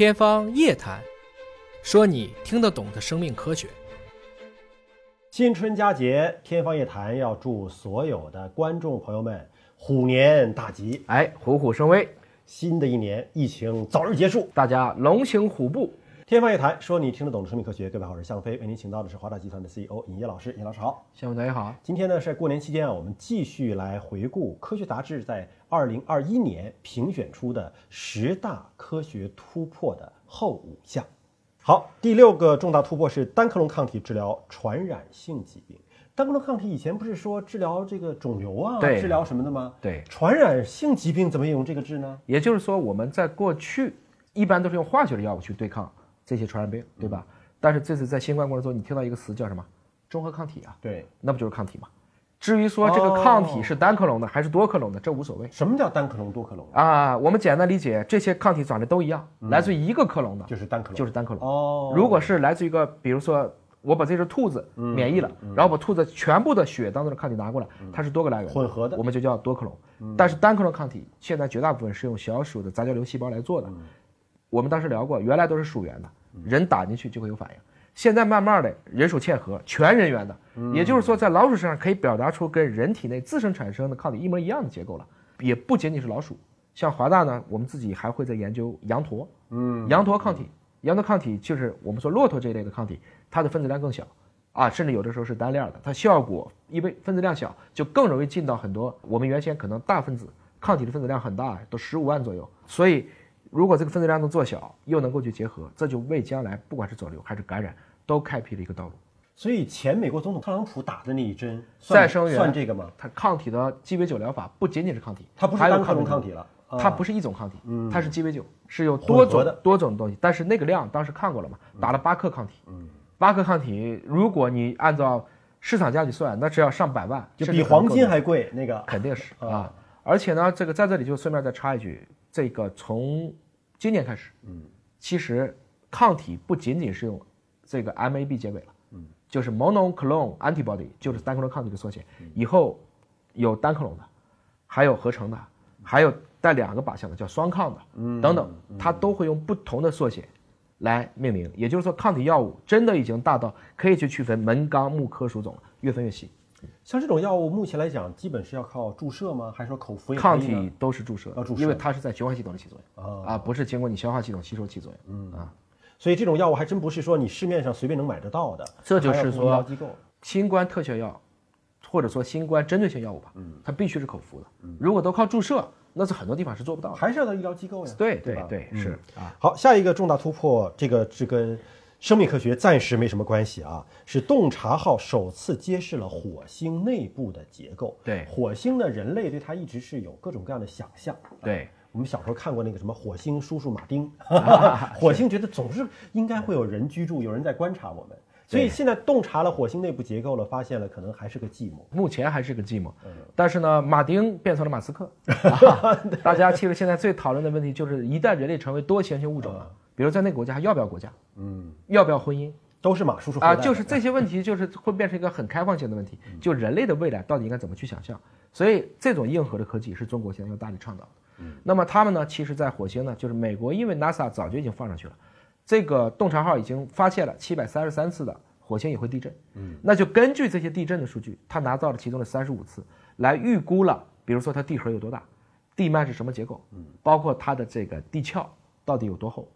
天方夜谭，说你听得懂的生命科学。新春佳节，天方夜谭要祝所有的观众朋友们虎年大吉，哎，虎虎生威，新的一年疫情早日结束。大家龙行虎步。天方夜谭，说你听得懂的生命科学。各位好，我是向飞，为您请到的是华大集团的 CEO 尹烨老师。尹老师好，向飞大家好。今天呢是过年期间啊，我们继续来回顾《科学杂志》在二零二一年评选出的十大科学突破的后五项。好，第六个重大突破是单克隆抗体治疗传染性疾病。单克隆抗体以前不是说治疗这个肿瘤啊，对治疗什么的吗？对传染性疾病怎么也用这个治呢？也就是说，我们在过去一般都是用化学的药物去对抗这些传染病，对吧？但是这次在新冠过程中，你听到一个词叫什么？中和抗体啊，对，那不就是抗体吗？至于说这个抗体是单克隆的还是多克隆的，这无所谓什么叫单克隆、多克隆？啊。我们简单理解，这些抗体长得都一样，来自于一个克隆的就是单克隆，就是单克隆。哦。如果是来自于一个，比如说我把这只兔子免疫了，然后把兔子全部的血当中的抗体拿过来，它是多个来源混合的我们就叫多克隆。但是单克隆抗体现在绝大部分是用小鼠的杂交瘤细胞来做的。我们当时聊过，原来都是鼠源的，人打进去就会有反应。现在慢慢的人手嵌合，全人员的，也就是说在老鼠身上可以表达出跟人体内自身产生的抗体一模一样的结构了，也不仅仅是老鼠。像华大呢，我们自己还会在研究羊驼，嗯，羊驼抗体，羊驼抗体就是我们说骆驼这一类的抗体，它的分子量更小，啊，甚至有的时候是单链的，它效果因为分子量小，就更容易进到很多我们原先可能大分子抗体的分子量很大，都十五万左右，所以如果这个分子量能做小，又能够去结合，这就为将来不管是肿瘤还是感染，都开辟了一个道路。所以前美国总统特朗普打的那一针算再生元算这个吗？它抗体的鸡尾酒疗法不仅仅是抗体，它不是单克隆抗体体了，啊它不是一种抗体，它是鸡尾酒，是有多种的多种东西，但是那个量当时看过了嘛，打了八克抗体，八克抗体，如果你按照市场价去算，那只要上百万，就比黄金还贵。那个肯定是啊啊。而且呢，这个在这里就顺便再插一句，这个从今年开始，嗯，其实抗体不仅仅是用这个 MAB 结尾了，嗯，就是 monoclonal antibody，就是单克隆抗体的缩写，以后有单克隆的，还有合成的，还有带两个靶向的叫双抗的，嗯，等等，它都会用不同的缩写来命名。也就是说，抗体药物真的已经大到可以去区分门纲目科属种了，越分越细。像这种药物，目前来讲，基本是要靠注射吗？还是说口服抗体都是注射要注，射因为它是在循环系统里起作用啊啊，不是经过你消化系统吸收起作用。嗯啊，所以这种药物还真不是说你市面上随便能买得到的，这就是还要通过医疗机构。新冠特效药，或者说新冠针对性药物吧，嗯，它必须是口服的。如果都靠注射，那是很多地方是做不到的。还是要到医疗机构呀。对对对，是啊，好，下一个重大突破，这个是跟生命科学暂时没什么关系啊，是洞察号首次揭示了火星内部的结构。对火星呢，人类对它一直是有各种各样的想象。对。我们小时候看过那个什么火星叔叔马丁，火星觉得总是应该会有人居住，有人在观察我们，所以现在洞察了火星内部结构了，发现了可能还是个寂寞。目前还是个寂寞，嗯但是呢，马丁变成了马斯克。啊大家其实现在最讨论的问题就是，一旦人类成为多行星物种了，比如在那个国家还要不要国家，嗯，要不要婚姻都是马叔叔啊？就是这些问题，就是会变成一个很开放性的问题，就人类的未来到底应该怎么去想象？所以这种硬核的科技是中国现在要大力倡导的。那么他们呢，其实在火星呢，就是美国，因为 NASA 早就已经放上去了，这个洞察号已经发现了七百三十三次的火星也会地震。嗯，那就根据这些地震的数据，他拿到了其中的三十五次，来预估了，比如说它地核有多大，地幔是什么结构，嗯，包括它的这个地壳到底有多厚，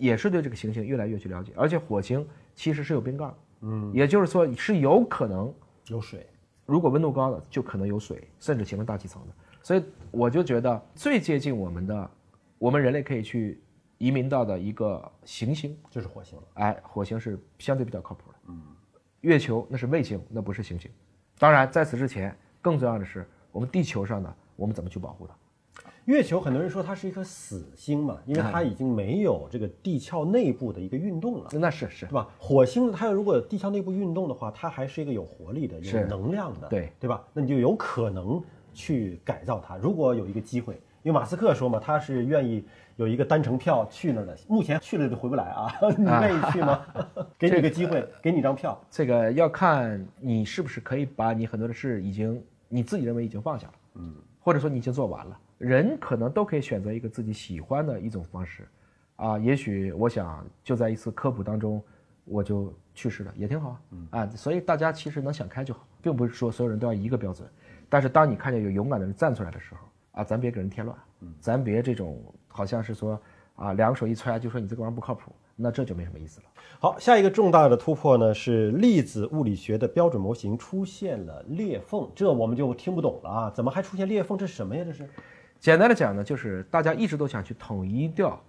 也是对这个行星越来越去了解。而且火星其实是有冰盖，嗯，也就是说是有可能有水。如果温度高了，就可能有水，甚至形成大气层的。所以我就觉得最接近我们的，我们人类可以去移民到的一个行星，就是火星了。哎，火星是相对比较靠谱的。嗯，月球那是卫星，那不是行星。当然，在此之前，更重要的是我们地球上的我们怎么去保护它。月球很多人说它是一颗死星嘛，因为它已经没有这个地壳内部的一个运动了，那是是对吧？火星呢，它如果地壳内部运动的话，它还是一个有活力的、有能量的，对对吧？那你就有可能去改造它。如果有一个机会，因为马斯克说嘛，他是愿意有一个单程票去那儿的，目前去了就回不来啊，你愿意去吗？给你一个机会，给你一张票，这个要看你是不是可以把你很多的事已经你自己认为已经放下了，嗯，或者说你已经做完了。人可能都可以选择一个自己喜欢的一种方式，啊，也许我想就在一次科普当中我就去世了，也挺好啊。啊，所以大家其实能想开就好，并不是说所有人都要一个标准。但是当你看见有勇敢的人站出来的时候，啊，咱别给人添乱，咱别这种好像是说啊两手一揣就说你这个玩意儿不靠谱，那这就没什么意思了。好，下一个重大的突破呢是粒子物理学的标准模型出现了裂缝，这我们就听不懂了啊！怎么还出现裂缝？这是什么呀？这是？简单的讲呢，就是大家一直都想去统一掉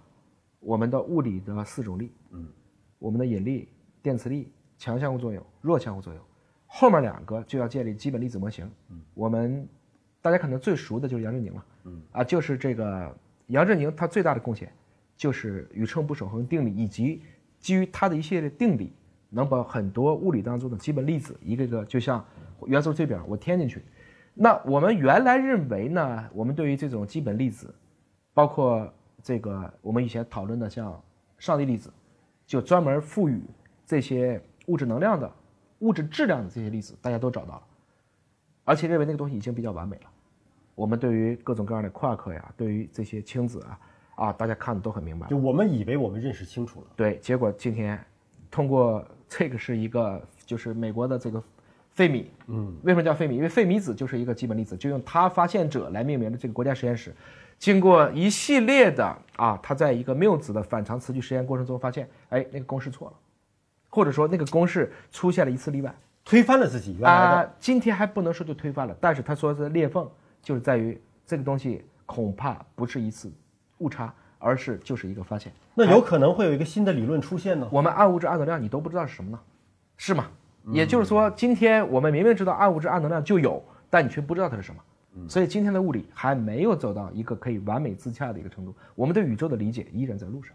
我们的物理的四种力，嗯，我们的引力、电磁力、强相互作用、弱相互作用，后面两个就要建立基本粒子模型。嗯，我们大家可能最熟的就是杨振宁了，嗯，啊，就是这个杨振宁他最大的贡献就是宇称不守恒定理以及。基于他的一系列定理，能把很多物理当中的基本粒子一个个就像元素最表我添进去。那我们原来认为呢，我们对于这种基本粒子，包括这个我们以前讨论的像上帝粒子，就专门赋予这些物质能量的物质质量的这些粒子，大家都找到了，而且认为那个东西已经比较完美了。我们对于各种各样的夸克呀，对于这些轻子啊。啊，大家看的都很明白。就我们以为我们认识清楚了，对，结果今天通过这个是一个，就是美国的这个费米，嗯，为什么叫费米？因为费米子就是一个基本粒子，就用他发现者来命名的这个国家实验室，经过一系列的啊，他在一个缪子的反常磁矩实验过程中发现，哎，那个公式错了，或者说那个公式出现了一次例外，推翻了自己原来的。今天还不能说就推翻了，但是他说的裂缝就是在于这个东西恐怕不是一次。误差，而是就是一个发现。那有可能会有一个新的理论出现呢？我们暗物质、暗能量，你都不知道是什么呢？是吗？也就是说，今天我们明明知道暗物质、暗能量就有，但你却不知道它是什么。所以今天的物理还没有走到一个可以完美自洽的一个程度。我们对宇宙的理解依然在路上。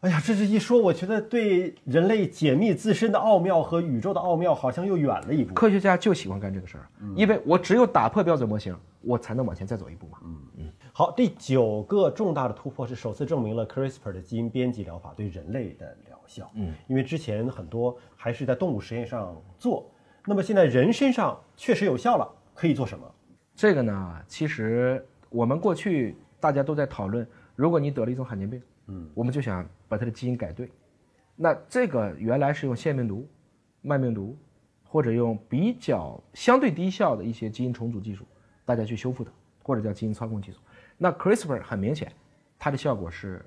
哎呀，这是一说，我觉得对人类解密自身的奥妙和宇宙的奥妙好像又远了一步。科学家就喜欢干这个事儿，因为我只有打破标准模型，我才能往前再走一步嘛。嗯嗯。好，第九个重大的突破是首次证明了 CRISPR 的基因编辑疗法对人类的疗效。嗯，因为之前很多还是在动物实验上做，那么现在人身上确实有效了，可以做什么？这个呢，其实我们过去大家都在讨论，如果你得了一种罕见病。嗯，我们就想把它的基因改对，那这个原来是用腺病毒、慢病毒，或者用比较相对低效的一些基因重组技术，大家去修复它，或者叫基因操控技术。那 CRISPR 很明显，它的效果是，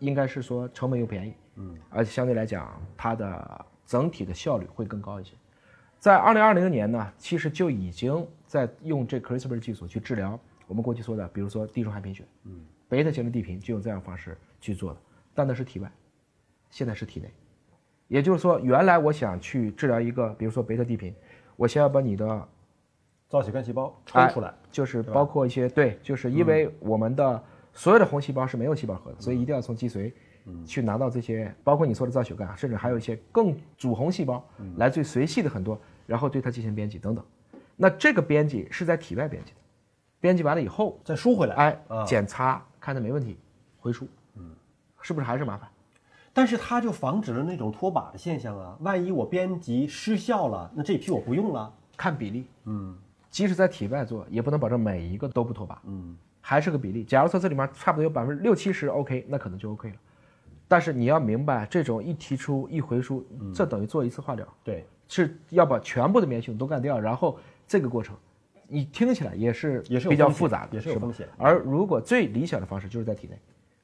应该是说成本又便宜，嗯，而且相对来讲，它的整体的效率会更高一些。在二零二零年呢，其实就已经在用这 CRISPR 技术去治疗我们过去说的，比如说地中海贫血，嗯。贝塔型的地贫就用这样方式去做的，但那是体外，现在是体内。也就是说，原来我想去治疗一个，比如说贝塔地贫，我先要把你的造血干细胞抽出来，就是包括一些对，就是因为我们的所有的红细胞是没有细胞核的，所以一定要从脊髓去拿到这些，包括你说的造血干，甚至还有一些更主红细胞，来自于髓系的很多，然后对它进行编辑等等。那这个编辑是在体外编辑的，编辑完了以后再输回来，哎，检查。看它没问题，回输，嗯，是不是还是麻烦？但是它就防止了那种脱靶的现象啊。万一我编辑失效了，那这批我不用了。看比例，嗯，即使在体外做，也不能保证每一个都不脱靶，嗯，还是个比例。假如说这里面差不多有百分之六七十 OK，那可能就 OK 了。但是你要明白，这种一提出一回输，这等于做一次化疗，对，是要把全部的免疫系统都干掉，然后这个过程。你听起来也是也是比较复杂的，也是有风险。而如果最理想的方式就是在体内，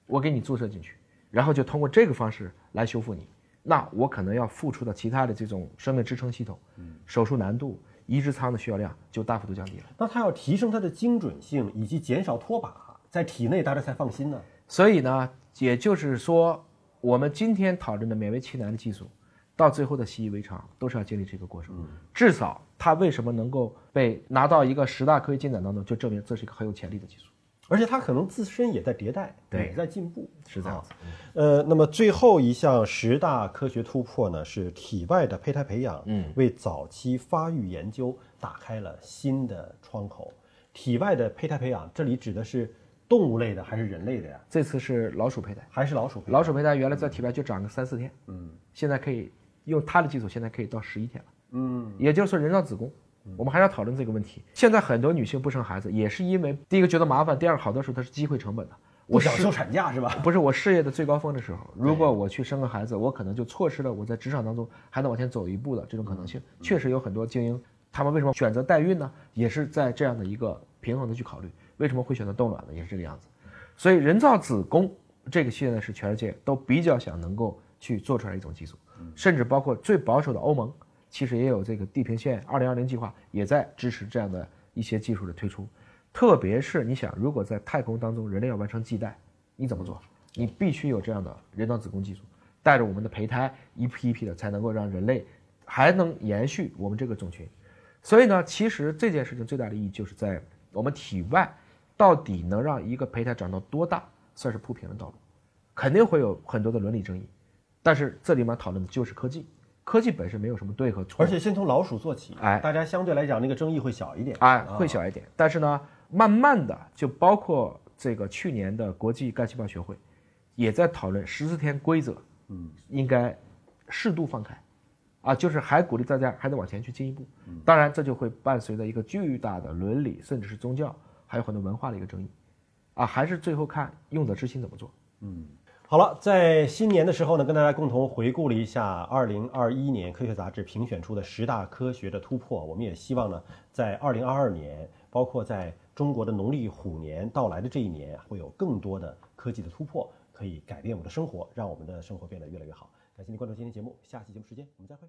我给你注射进去，然后就通过这个方式来修复你，那我可能要付出的其他的这种生命支撑系统、手术难度、移植舱的需要量就大幅度降低了。那它要提升它的精准性以及减少脱靶，在体内大家才放心呢。所以呢，也就是说，我们今天讨论的勉为其难的技术。到最后的习以为常，都是要经历这个过程。至少它为什么能够被拿到一个十大科学进展当中，就证明这是一个很有潜力的技术，而且它可能自身也在迭代，也在进步，是这样子。呃，那么最后一项十大科学突破呢，是体外的胚胎培养，嗯，为早期发育研究打开了新的窗口。体外的胚胎培养，这里指的是动物类的还是人类的呀？这次是老鼠胚胎，还是老鼠？老鼠胚胎原来在体外就长个三四天，嗯，现在可以。用它的技术，现在可以到十一天了。嗯，也就是说人造子宫，我们还要讨论这个问题。现在很多女性不生孩子，也是因为第一个觉得麻烦，第二个好多时候它是机会成本的。我享受产假是吧？不是我事业的最高峰的时候，如果我去生个孩子，我可能就错失了我在职场当中还能往前走一步的这种可能性。确实有很多精英，他们为什么选择代孕呢？也是在这样的一个平衡的去考虑。为什么会选择冻卵呢？也是这个样子。所以人造子宫这个现在是全世界都比较想能够去做出来一种技术，甚至包括最保守的欧盟，其实也有这个地平线二零二零计划，也在支持这样的一些技术的推出。特别是你想，如果在太空当中人类要完成系带，你怎么做？你必须有这样的人造子宫技术，带着我们的胚胎一批一批的，才能够让人类还能延续我们这个种群。所以呢，其实这件事情最大的意义就是在我们体外到底能让一个胚胎长到多大，算是铺平了道路，肯定会有很多的伦理争议。但是这里面讨论的就是科技，科技本身没有什么对和错，而且先从老鼠做起，哎。大家相对来讲那个争议会小一点，哎，啊。会小一点。但是呢，慢慢的，就包括这个去年的国际干细胞学会，也在讨论十四天规则，嗯，应该适度放开，啊，就是还鼓励大家还得往前去进一步。当然，这就会伴随着一个巨大的伦理，甚至是宗教，还有很多文化的一个争议，啊，还是最后看用者之心怎么做。好了，在新年的时候呢，跟大家共同回顾了一下二零二一年科学杂志评选出的十大科学的突破。我们也希望呢，在二零二二年，包括在中国的农历虎年到来的这一年，会有更多的科技的突破，可以改变我们的生活，让我们的生活变得越来越好。感谢您关注今天节目，下期节目时间我们再会。